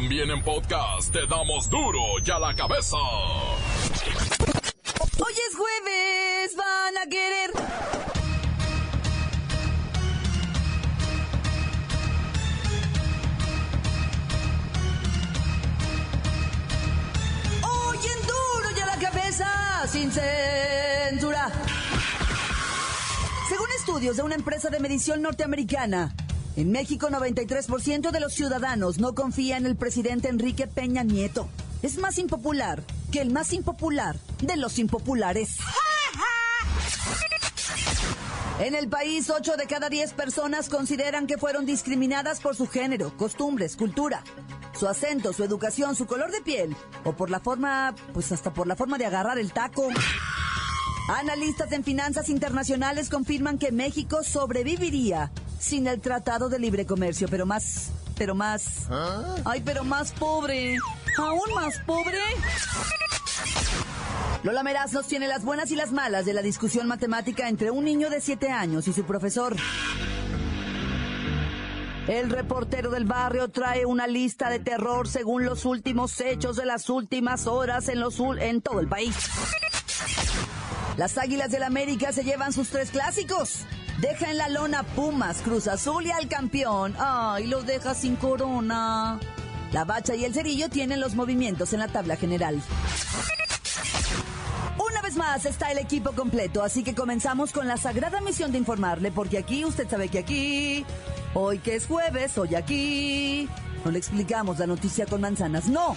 También en podcast te damos duro y a la cabeza. Hoy es jueves, van a querer. Hoy en duro y a la cabeza, sin censura. Según estudios de una empresa de medición norteamericana, en México 93% de los ciudadanos no confía en el presidente Enrique Peña Nieto. Es más impopular que el más impopular de los impopulares. En el país, 8 de cada 10 personas consideran que fueron discriminadas por su género, costumbres, cultura, su acento, su educación, su color de piel o por la forma, pues hasta por la forma de agarrar el taco. Analistas en finanzas internacionales confirman que México sobreviviría sin el Tratado de Libre Comercio, pero más, pero más. Ay, pero más pobre. Aún más pobre. Lola Meraz nos tiene las buenas y las malas de la discusión matemática entre un niño de 7 años y su profesor. El reportero del barrio trae una lista de terror según los últimos hechos de las últimas horas en, los, en todo el país. Las Águilas del América se llevan sus tres clásicos. Deja en la lona Pumas, Cruz Azul y al campeón. Ay, los deja sin corona. La bacha y el cerillo tienen los movimientos en la tabla general. Una vez más está el equipo completo, así que comenzamos con la sagrada misión de informarle, porque aquí usted sabe que aquí, hoy que es jueves, hoy aquí, no le explicamos la noticia con manzanas, no.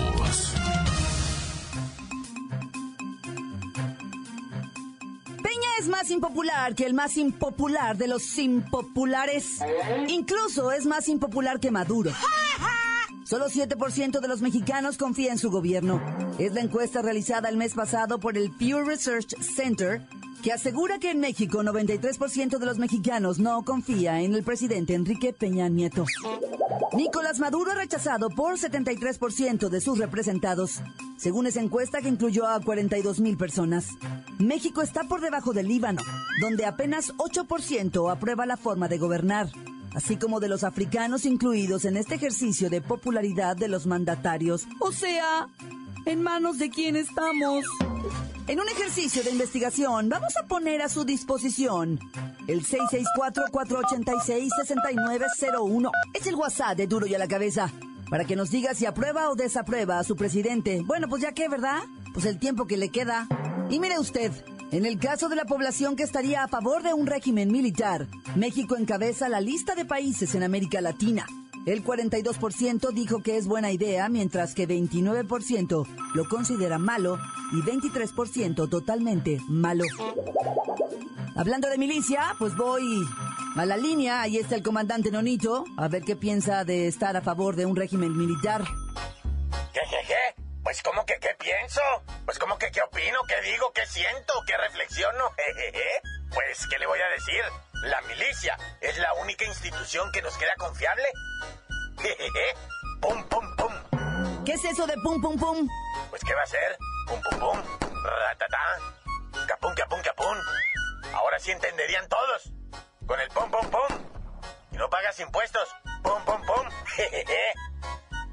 Es más impopular que el más impopular de los impopulares. Incluso es más impopular que Maduro. Solo 7% de los mexicanos confía en su gobierno. Es la encuesta realizada el mes pasado por el Pew Research Center que asegura que en México 93% de los mexicanos no confía en el presidente Enrique Peña Nieto. Nicolás Maduro rechazado por 73% de sus representados, según esa encuesta que incluyó a 42 mil personas. México está por debajo del Líbano, donde apenas 8% aprueba la forma de gobernar, así como de los africanos incluidos en este ejercicio de popularidad de los mandatarios. O sea, ¿en manos de quién estamos? En un ejercicio de investigación, vamos a poner a su disposición el 664-486-6901. Es el WhatsApp de Duro y a la Cabeza. Para que nos diga si aprueba o desaprueba a su presidente. Bueno, pues ya que, ¿verdad? Pues el tiempo que le queda. Y mire usted, en el caso de la población que estaría a favor de un régimen militar, México encabeza la lista de países en América Latina. El 42% dijo que es buena idea, mientras que 29% lo considera malo y 23% totalmente malo. Hablando de milicia, pues voy a la línea. Ahí está el comandante Nonito, a ver qué piensa de estar a favor de un régimen militar. ¿Qué? Pues como que qué pienso, pues como que qué opino, qué digo, qué siento, qué reflexiono. Pues, ¿qué le voy a decir? La milicia es la única institución que nos queda confiable. Jejeje. Pum, pum, pum. ¿Qué es eso de pum pum pum? Pues, ¿qué va a ser? Pum, pum, pum. Ratatá. Capum, capum, capum. Ahora sí entenderían todos. Con el pum, pum, pum. Y no pagas impuestos. Pum, pum, pum. Jejeje.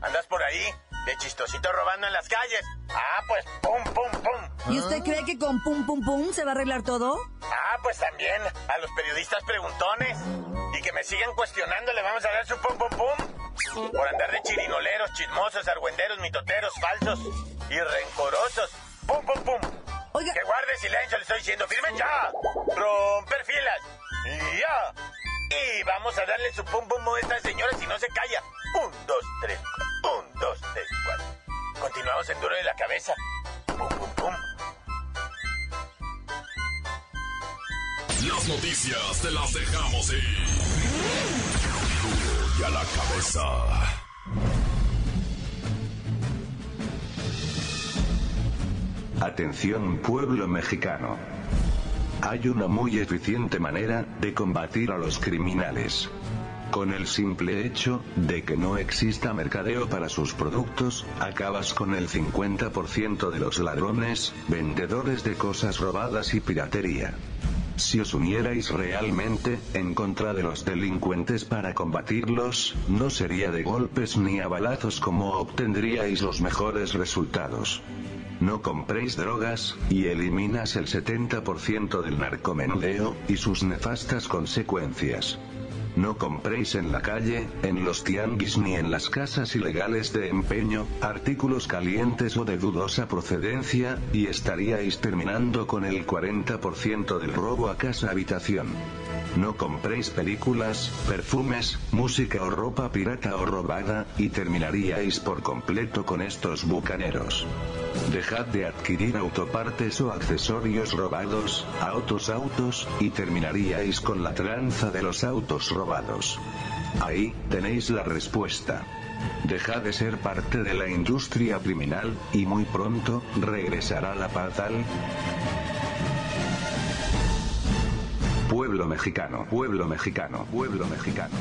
Andas por ahí de chistosito robando en las calles. Ah, pues pum, pum, pum. ¿Y usted cree que con pum pum pum se va a arreglar todo? Ah, pues también a los periodistas preguntones. Y que me sigan cuestionando, le vamos a dar su pum, pum, pum. Por andar de chirinoleros, chismosos, argüenderos, mitoteros, falsos y rencorosos. Pum, pum, pum. Oiga, Que guarde silencio, le estoy diciendo. ¡Firme ya! ¡Romper filas! ¡Y ya! Y vamos a darle su pum pum pum a esta señora si no se calla. Un, dos, tres, Continuamos en duro de la cabeza. Pum, pum, pum. Las noticias te las dejamos ir. Duro y a la cabeza. Atención pueblo mexicano. hay una muy eficiente manera de combatir a los criminales. Con el simple hecho de que no exista mercadeo para sus productos, acabas con el 50% de los ladrones, vendedores de cosas robadas y piratería. Si os unierais realmente en contra de los delincuentes para combatirlos, no sería de golpes ni a balazos como obtendríais los mejores resultados. No compréis drogas, y eliminas el 70% del narcomenudeo, y sus nefastas consecuencias. No compréis en la calle, en los tianguis ni en las casas ilegales de empeño, artículos calientes o de dudosa procedencia, y estaríais terminando con el 40% del robo a casa habitación. No compréis películas, perfumes, música o ropa pirata o robada, y terminaríais por completo con estos bucaneros. Dejad de adquirir autopartes o accesorios robados, autos autos, y terminaríais con la tranza de los autos robados. Ahí, tenéis la respuesta. Deja de ser parte de la industria criminal, y muy pronto, regresará la paz al... Pueblo mexicano, pueblo mexicano, pueblo mexicano.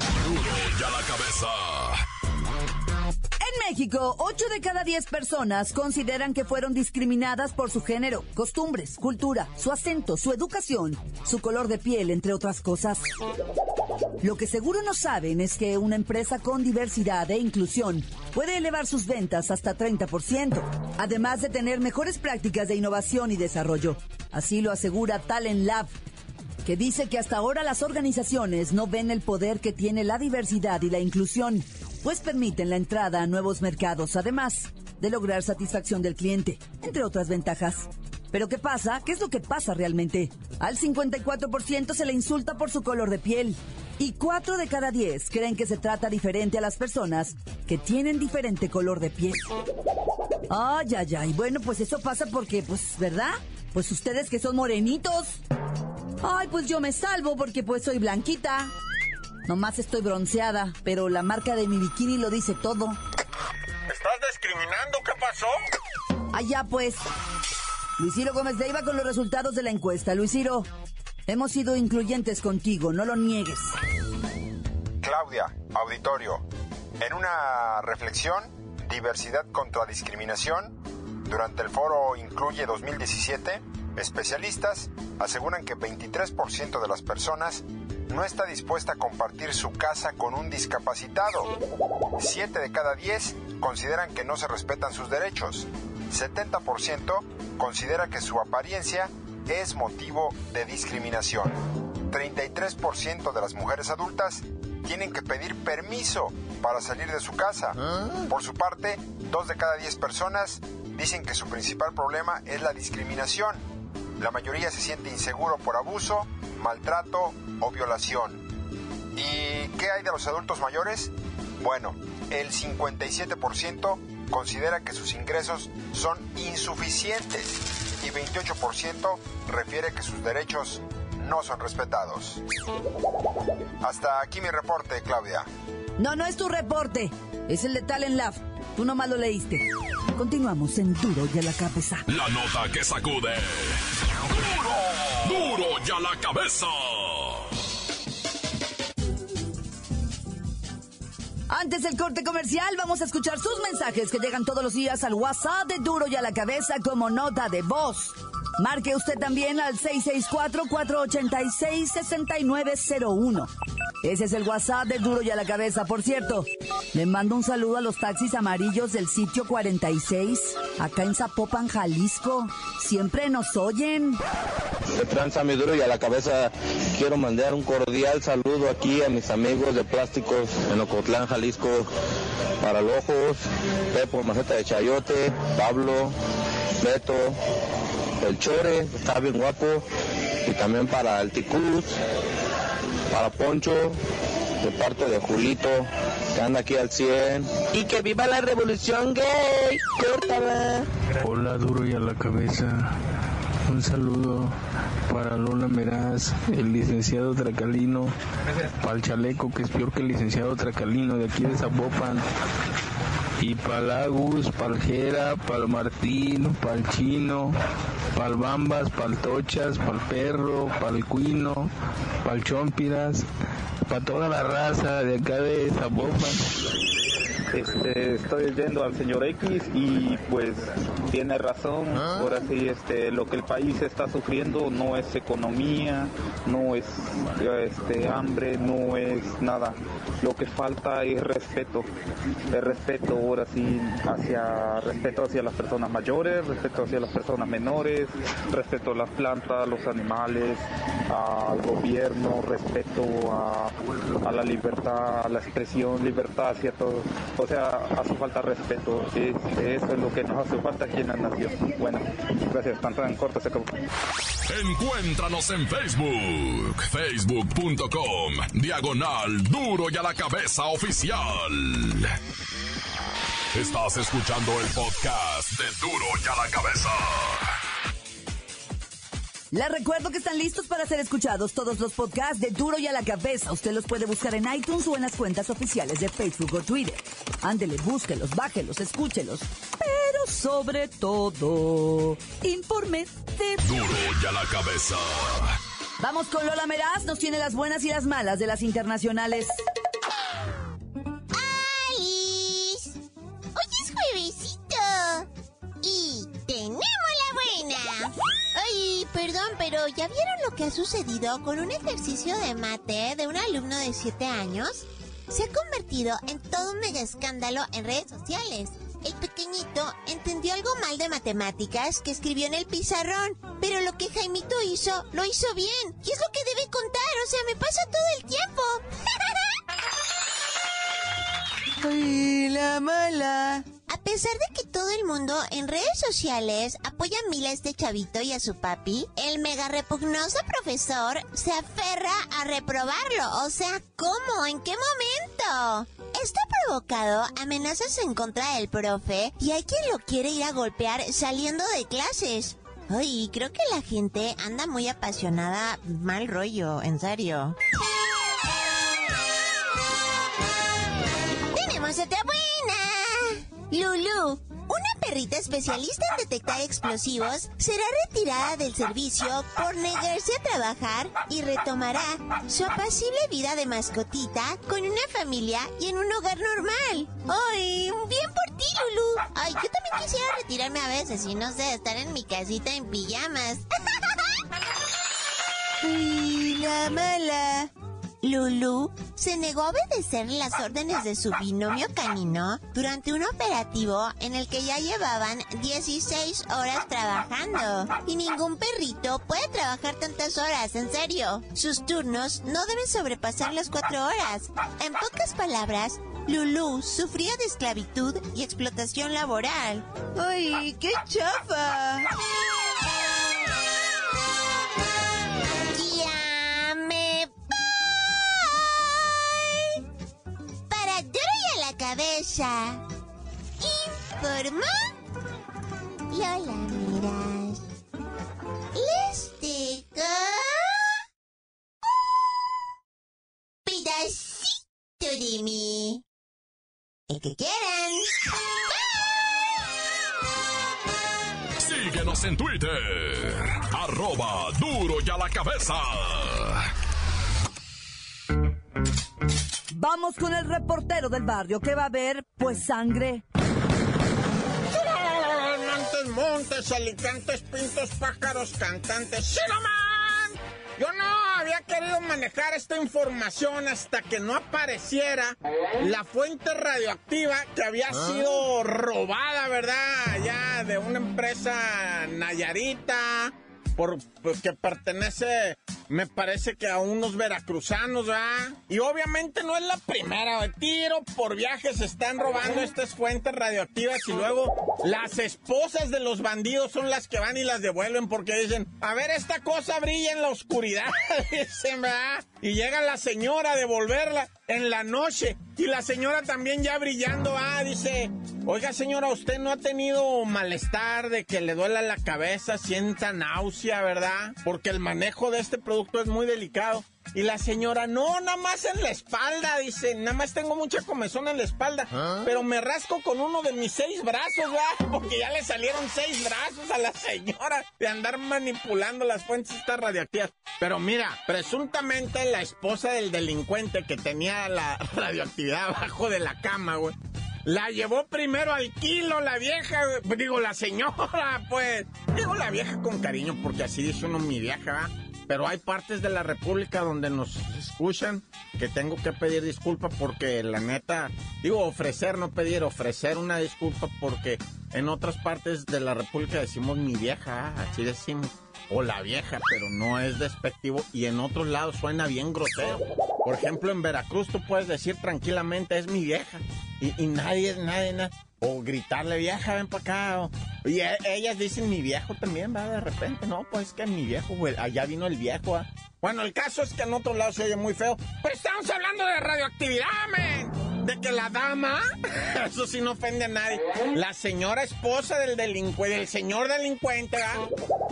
Ya la cabeza. En México, 8 de cada 10 personas consideran que fueron discriminadas por su género, costumbres, cultura, su acento, su educación, su color de piel, entre otras cosas. Lo que seguro no saben es que una empresa con diversidad e inclusión puede elevar sus ventas hasta 30%, además de tener mejores prácticas de innovación y desarrollo. Así lo asegura Talent Lab, que dice que hasta ahora las organizaciones no ven el poder que tiene la diversidad y la inclusión, pues permiten la entrada a nuevos mercados, además de lograr satisfacción del cliente, entre otras ventajas. Pero ¿qué pasa? ¿Qué es lo que pasa realmente? Al 54% se le insulta por su color de piel y 4 de cada 10 creen que se trata diferente a las personas que tienen diferente color de piel. Ay, ay, ay. Bueno, pues eso pasa porque, pues, ¿verdad? Pues ustedes que son morenitos. Ay, pues yo me salvo porque pues soy blanquita. Nomás estoy bronceada, pero la marca de mi bikini lo dice todo. ¿Estás discriminando? ¿Qué pasó? Allá pues. Luisiro Gómez Leiva con los resultados de la encuesta. Luisiro, hemos sido incluyentes contigo, no lo niegues. Claudia, auditorio. En una reflexión, diversidad contra discriminación, durante el foro Incluye 2017, especialistas aseguran que 23% de las personas no está dispuesta a compartir su casa con un discapacitado. 7 de cada 10 consideran que no se respetan sus derechos. 70% considera que su apariencia es motivo de discriminación. 33% de las mujeres adultas tienen que pedir permiso para salir de su casa. Por su parte, 2 de cada 10 personas dicen que su principal problema es la discriminación. La mayoría se siente inseguro por abuso, maltrato o violación. ¿Y qué hay de los adultos mayores? Bueno, el 57% considera que sus ingresos son insuficientes y 28% refiere que sus derechos no son respetados. Hasta aquí mi reporte, Claudia. No, no es tu reporte. Es el de Talent Lab. Tú nomás lo leíste. Continuamos en Duro y a la cabeza. La nota que sacude. Duro, duro y a la cabeza. Antes del corte comercial, vamos a escuchar sus mensajes que llegan todos los días al WhatsApp de Duro y a la cabeza como nota de voz. Marque usted también al 664-486-6901. Ese es el WhatsApp de Duro y a la cabeza. Por cierto, le mando un saludo a los taxis amarillos del sitio 46, acá en Zapopan, Jalisco. Siempre nos oyen. de tranza mi duro y a la cabeza quiero mandar un cordial saludo aquí a mis amigos de plásticos en Ocotlán, Jalisco, para los ojos, Pepo Maceta de Chayote, Pablo, Beto, el Chore, está bien guapo, y también para el para Poncho, de parte de Julito, que anda aquí al 100. Y que viva la revolución gay, córtala. Hola, duro y a la cabeza. Un saludo para Lola Meraz, el licenciado Tracalino, para el chaleco que es peor que el licenciado Tracalino de aquí de Zapopan. Y para el Agus, para el Jera, para el Martín, para el Chino, para el Bambas, Tochas, Perro, Cuino, Chompiras, para toda la raza de acá de Zapopan. Este, estoy yendo al señor X y pues tiene razón. Ahora sí, este, lo que el país está sufriendo no es economía, no es este, hambre, no es nada. Lo que falta es respeto. El respeto ahora sí hacia respeto hacia las personas mayores, respeto hacia las personas menores, respeto a las plantas, los animales, al gobierno, respeto a, a la libertad, a la expresión, libertad hacia todos o sea, hace falta respeto. Sí, eso es lo que nos hace falta aquí en la nación. Bueno, gracias. Tanto en corto se acabó. Encuéntranos en Facebook, facebook.com, diagonal duro y a la cabeza oficial. Estás escuchando el podcast de duro y a la cabeza. Les recuerdo que están listos para ser escuchados todos los podcasts de Duro y a la Cabeza. Usted los puede buscar en iTunes o en las cuentas oficiales de Facebook o Twitter. Ándele, búsquelos, bájelos, escúchelos. Pero sobre todo, infórmese. Duro y a la cabeza. Vamos con Lola Meraz, nos tiene las buenas y las malas de las internacionales. ¿Ya vieron lo que ha sucedido con un ejercicio de mate de un alumno de 7 años? Se ha convertido en todo un mega escándalo en redes sociales. El pequeñito entendió algo mal de matemáticas que escribió en el pizarrón, pero lo que Jaimito hizo, lo hizo bien. Y es lo que debe contar, o sea, me pasa todo el tiempo. ¡Ay, la mala! A pesar de que todo el mundo en redes sociales apoya a miles de chavito y a su papi, el mega repugnoso profesor se aferra a reprobarlo. O sea, ¿cómo? ¿En qué momento? Esto ha provocado amenazas en contra del profe y hay quien lo quiere ir a golpear saliendo de clases. Ay, creo que la gente anda muy apasionada, mal rollo, en serio. ¡Tenemos buena! Lulu, una perrita especialista en detectar explosivos, será retirada del servicio por negarse a trabajar y retomará su apacible vida de mascotita con una familia y en un hogar normal. ¡Ay, bien por ti, Lulu! Ay, yo también quisiera retirarme a veces y no sé, estar en mi casita en pijamas. ¡Ay, la mala! Lulu se negó a obedecer las órdenes de su binomio canino durante un operativo en el que ya llevaban 16 horas trabajando. Y ningún perrito puede trabajar tantas horas, en serio. Sus turnos no deben sobrepasar las 4 horas. En pocas palabras, Lulu sufría de esclavitud y explotación laboral. ¡Ay, qué chafa! Cabeza. Informó Lola Miras. Les digo pedacito de mí. El que quieran. Síguenos en Twitter. Arroba duro y a la cabeza. Vamos con el reportero del barrio que va a ver, pues sangre. Montes, montes, alicantes, pintos, pájaros, cantantes. ¡Shiroman! Yo no había querido manejar esta información hasta que no apareciera la fuente radioactiva que había sido robada, ¿verdad? Ya de una empresa nayarita, por, pues, que pertenece, me parece que a unos veracruzanos, ¿verdad? Y obviamente no es la primera, de tiro por viaje se están robando estas fuentes radioactivas y luego las esposas de los bandidos son las que van y las devuelven porque dicen, a ver, esta cosa brilla en la oscuridad, dicen, ¿verdad? Y llega la señora a devolverla en la noche y la señora también ya brillando, ah, dice, oiga señora, usted no ha tenido malestar de que le duela la cabeza, sienta náusea, ¿verdad? Porque el manejo de este producto es muy delicado. Y la señora, no, nada más en la espalda, dice, nada más tengo mucha comezón en la espalda, pero me rasco con uno de mis seis brazos, ¿verdad? Porque ya le salieron seis brazos a la señora de andar manipulando las fuentes estas radioactivas. Pero mira, presuntamente la esposa del delincuente que tenía la radioactividad abajo de la cama, güey. La llevó primero al kilo la vieja, digo la señora, pues. Digo la vieja con cariño porque así dice uno mi vieja, pero hay partes de la República donde nos escuchan que tengo que pedir disculpa porque la neta, digo ofrecer, no pedir, ofrecer una disculpa porque en otras partes de la República decimos mi vieja, así decimos, o la vieja, pero no es despectivo y en otros lados suena bien grosero. Por ejemplo, en Veracruz tú puedes decir tranquilamente es mi vieja y, y nadie, nadie, nadie o gritarle, vieja, ven para acá. y e, ellas dicen, mi viejo también, va, de repente. No, pues es que mi viejo, güey, allá vino el viejo. Bueno, el caso es que en otro lado se oye muy feo. Pero estamos hablando de radioactividad, men. De que la dama, eso sí no ofende a nadie, la señora esposa del delincuente, del señor delincuente,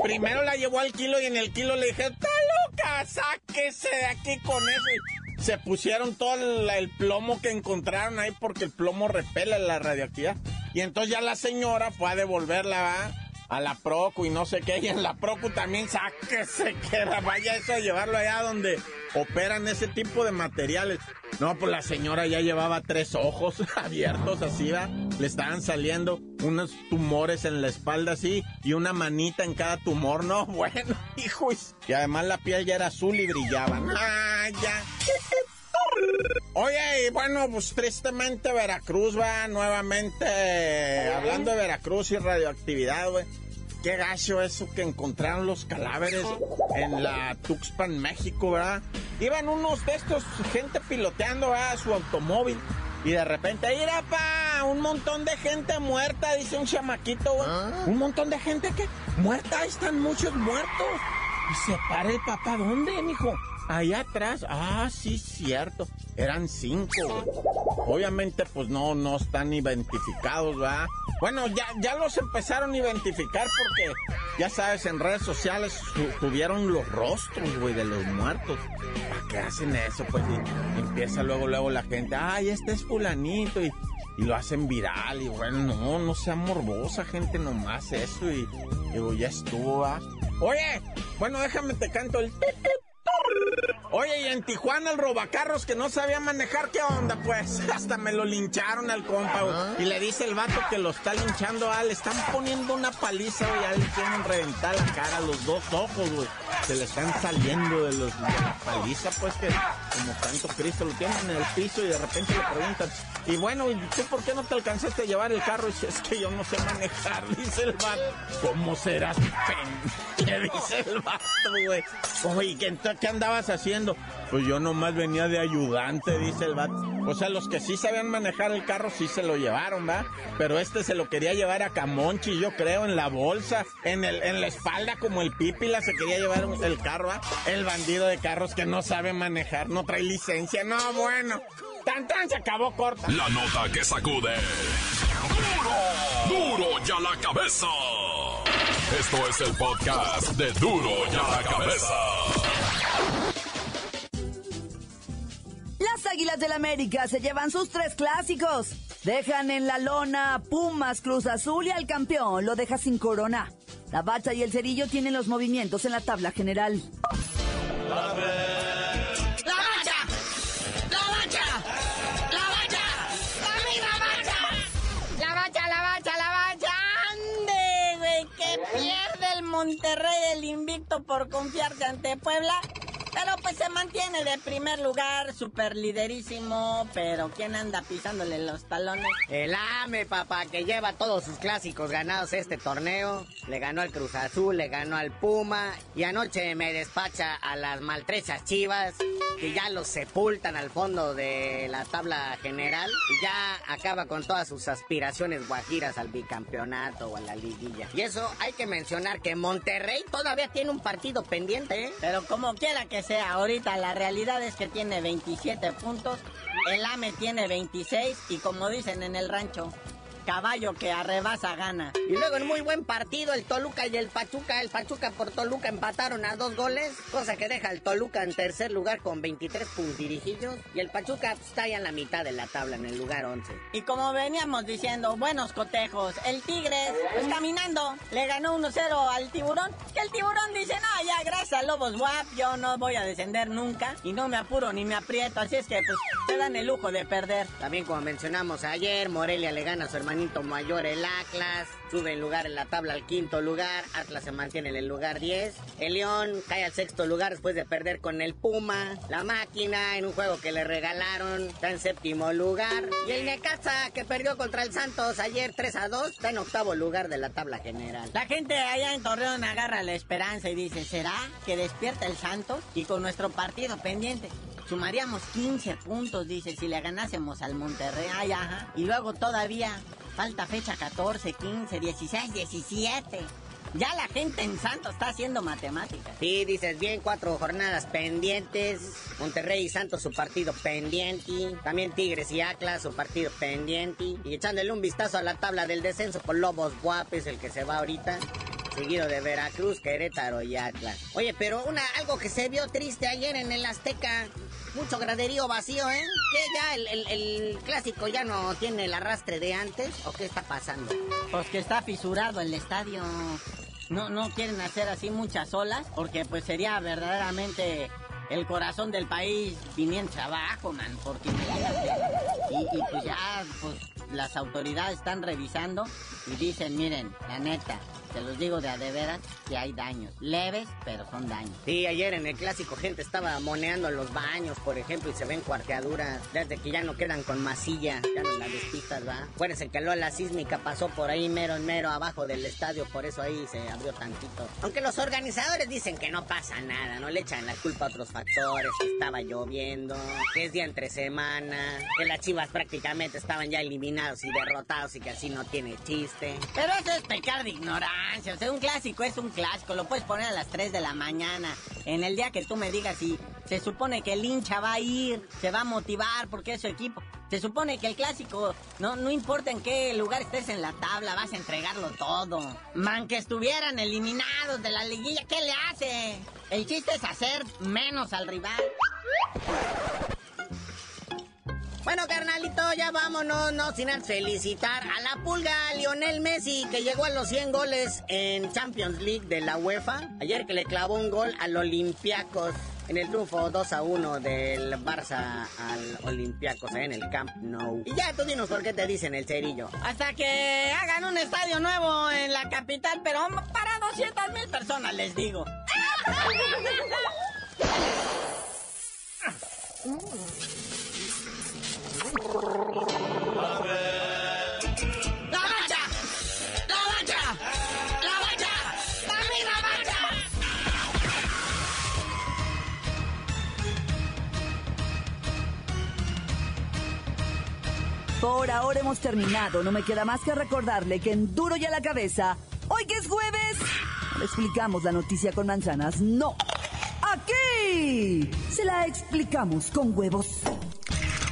primero la llevó al kilo y en el kilo le dije, ¡está loca! ¡Sáquese de aquí con eso! Se pusieron todo el, plomo que encontraron ahí porque el plomo repele la radioactividad. Y entonces ya la señora fue a devolverla a la Procu y no sé qué. Y en la Procu también sáquese queda. Vaya eso a llevarlo allá donde operan ese tipo de materiales. No, pues la señora ya llevaba tres ojos abiertos así, ¿va? Le estaban saliendo unos tumores en la espalda así y una manita en cada tumor, ¿no? Bueno, hijo. Y además la piel ya era azul y brillaba. ¡Ah, ya! Oye, y bueno, pues tristemente Veracruz va nuevamente, hablando de Veracruz y radioactividad, güey. Qué gacho eso que encontraron los cadáveres en la Tuxpan, México, ¿verdad? Iban unos de estos, gente piloteando a su automóvil. Y de repente, ¡ira, pa! Un montón de gente muerta, dice un chamaquito, güey. ¿Ah? Un montón de gente que muerta, ahí están muchos muertos. Y se para el papá, ¿dónde, mijo? Allá atrás, ah, sí, cierto. Eran cinco. Obviamente, pues no, no están identificados, ¿verdad? Bueno, ya, ya los empezaron a identificar porque, ya sabes, en redes sociales tuvieron los rostros, güey, de los muertos. ¿Para qué hacen eso? Pues empieza luego, luego la gente, ay, este es fulanito y, y lo hacen viral. Y bueno, no, no sea morbosa, gente, nomás eso. Y digo, ya estuvo, ¿va? Oye, bueno, déjame te canto el... Oye, y en Tijuana el robacarros que no sabía manejar, ¿qué onda? Pues hasta me lo lincharon al compa, güey. Y le dice el vato que lo está linchando, ah, le están poniendo una paliza, güey, ya le tienen reventar la cara, los dos ojos, güey. Se le están saliendo de, los, de la paliza, pues que como tanto Cristo lo tienen en el piso y de repente le preguntan, y bueno, ¿y tú por qué no te alcanzaste a llevar el carro? Y dice, es que yo no sé manejar, dice el vato. ¿Cómo serás pen? Dice el vato, güey. Oye, ¿qué, ¿qué andabas haciendo? Pues yo nomás venía de ayudante, dice el vato. O sea, los que sí sabían manejar el carro sí se lo llevaron, ¿va? Pero este se lo quería llevar a Camonchi, yo creo, en la bolsa, en, el, en la espalda como el pípila se quería llevar el carro, ¿va? El bandido de carros que no sabe manejar, no trae licencia, no, bueno. Tan tan se acabó corta. La nota que sacude. ¡Duro! ¡Duro ya la cabeza! Esto es el podcast de Duro ya la cabeza. Las Águilas del América se llevan sus tres clásicos. Dejan en la lona Pumas, Cruz Azul y al campeón lo deja sin corona. La bacha y el cerillo tienen los movimientos en la tabla general. ¡La bacha! ¡La bacha! ¡La bacha! ¡La bacha! ¡La bacha, la bacha, la bacha! ¡Ande, güey! Que pierde el Monterrey el invicto por confiarse ante Puebla pero pues se mantiene de primer lugar, super liderísimo, pero ¿quién anda pisándole los talones? El AME, papá, que lleva todos sus clásicos ganados este torneo. Le ganó al Cruz Azul, le ganó al Puma y anoche me despacha a las maltrechas chivas que ya los sepultan al fondo de la tabla general y ya acaba con todas sus aspiraciones guajiras al bicampeonato o a la liguilla. Y eso hay que mencionar que Monterrey todavía tiene un partido pendiente, ¿eh? Pero como quiera que sea, ahorita la realidad es que tiene 27 puntos, el AME tiene 26 y como dicen en el rancho, caballo que arrebasa gana. Y luego en muy buen partido el Toluca y el Pachuca. El Pachuca por Toluca empataron a dos goles, cosa que deja al Toluca en tercer lugar con 23 puntirijillos. Y el Pachuca pues, está ahí en la mitad de la tabla, en el lugar 11. Y como veníamos diciendo, buenos cotejos, el Tigres, pues caminando, le ganó 1-0 al tiburón. Que el tiburón dice, no, ya gracias a Lobos Guap, yo no voy a descender nunca. Y no me apuro ni me aprieto, así es que pues se dan el lujo de perder. También como mencionamos ayer, Morelia le gana a su hermanito mayor el Atlas, sube en lugar en la tabla al quinto lugar, Atlas se mantiene en el lugar 10, el León cae al sexto lugar después de perder con el Puma, la máquina en un juego que le regalaron está en séptimo lugar y el Necaxa que perdió contra el Santos ayer 3 a 2 está en octavo lugar de la tabla general. La gente allá en Torreón agarra la esperanza y dice, ¿será que despierta el Santos? Y con nuestro partido pendiente. Sumaríamos 15 puntos, dice, si le ganásemos al Monterrey. Ay, ajá. Y luego todavía falta fecha 14, 15, 16, 17. Ya la gente en Santos está haciendo matemáticas. Sí, dices bien, cuatro jornadas pendientes. Monterrey y Santos su partido pendiente. También Tigres y Atlas su partido pendiente. Y echándole un vistazo a la tabla del descenso con Lobos Guapes, el que se va ahorita seguido de Veracruz, Querétaro y Atlas. Oye, pero una algo que se vio triste ayer en el Azteca, mucho graderío vacío, ¿eh? ¿Que ya el, el- clásico ya no tiene el arrastre de antes o qué está pasando? Pues que está fisurado el estadio. No, no quieren hacer así muchas olas, porque pues sería verdaderamente el corazón del país viniendo abajo, man, porque. Y, y pues ya, pues las autoridades están revisando y dicen, miren, la neta, se los digo de a de veras que hay daños, leves, pero son daños. Sí, ayer en el clásico gente estaba moneando los baños, por ejemplo, y se ven cuarteaduras. Desde que ya no quedan con masilla, ya no las despistas, ¿va? Acuérdense que la sísmica pasó por ahí mero en mero abajo del estadio, por eso ahí se abrió tantito. Aunque los organizadores dicen que no pasa nada, no le echan la culpa a otros factores, que estaba lloviendo, que es día entre semana, que las prácticamente estaban ya eliminados y derrotados y que así no tiene chiste. Pero eso es pecar de ignorancia. O sea, un clásico es un clásico. Lo puedes poner a las 3 de la mañana. En el día que tú me digas si se supone que el hincha va a ir, se va a motivar porque es su equipo. Se supone que el clásico, no, no importa en qué lugar estés en la tabla, vas a entregarlo todo. Man, que estuvieran eliminados de la liguilla, ¿qué le hace? El chiste es hacer menos al rival. Bueno, carnalito, ya vámonos, no sin felicitar a la pulga Lionel Messi, que llegó a los 100 goles en Champions League de la UEFA. Ayer que le clavó un gol al Olympiacos en el triunfo 2 a 1 del Barça al Olympiacos en el Camp Nou. Y ya tú dinos por qué te dicen el cerillo. Hasta que hagan un estadio nuevo en la capital, pero para 200 mil personas, les digo. Por ahora hemos terminado. No me queda más que recordarle que en Duro y a la cabeza, hoy que es jueves, no explicamos la noticia con manzanas. No. Aquí se la explicamos con huevos.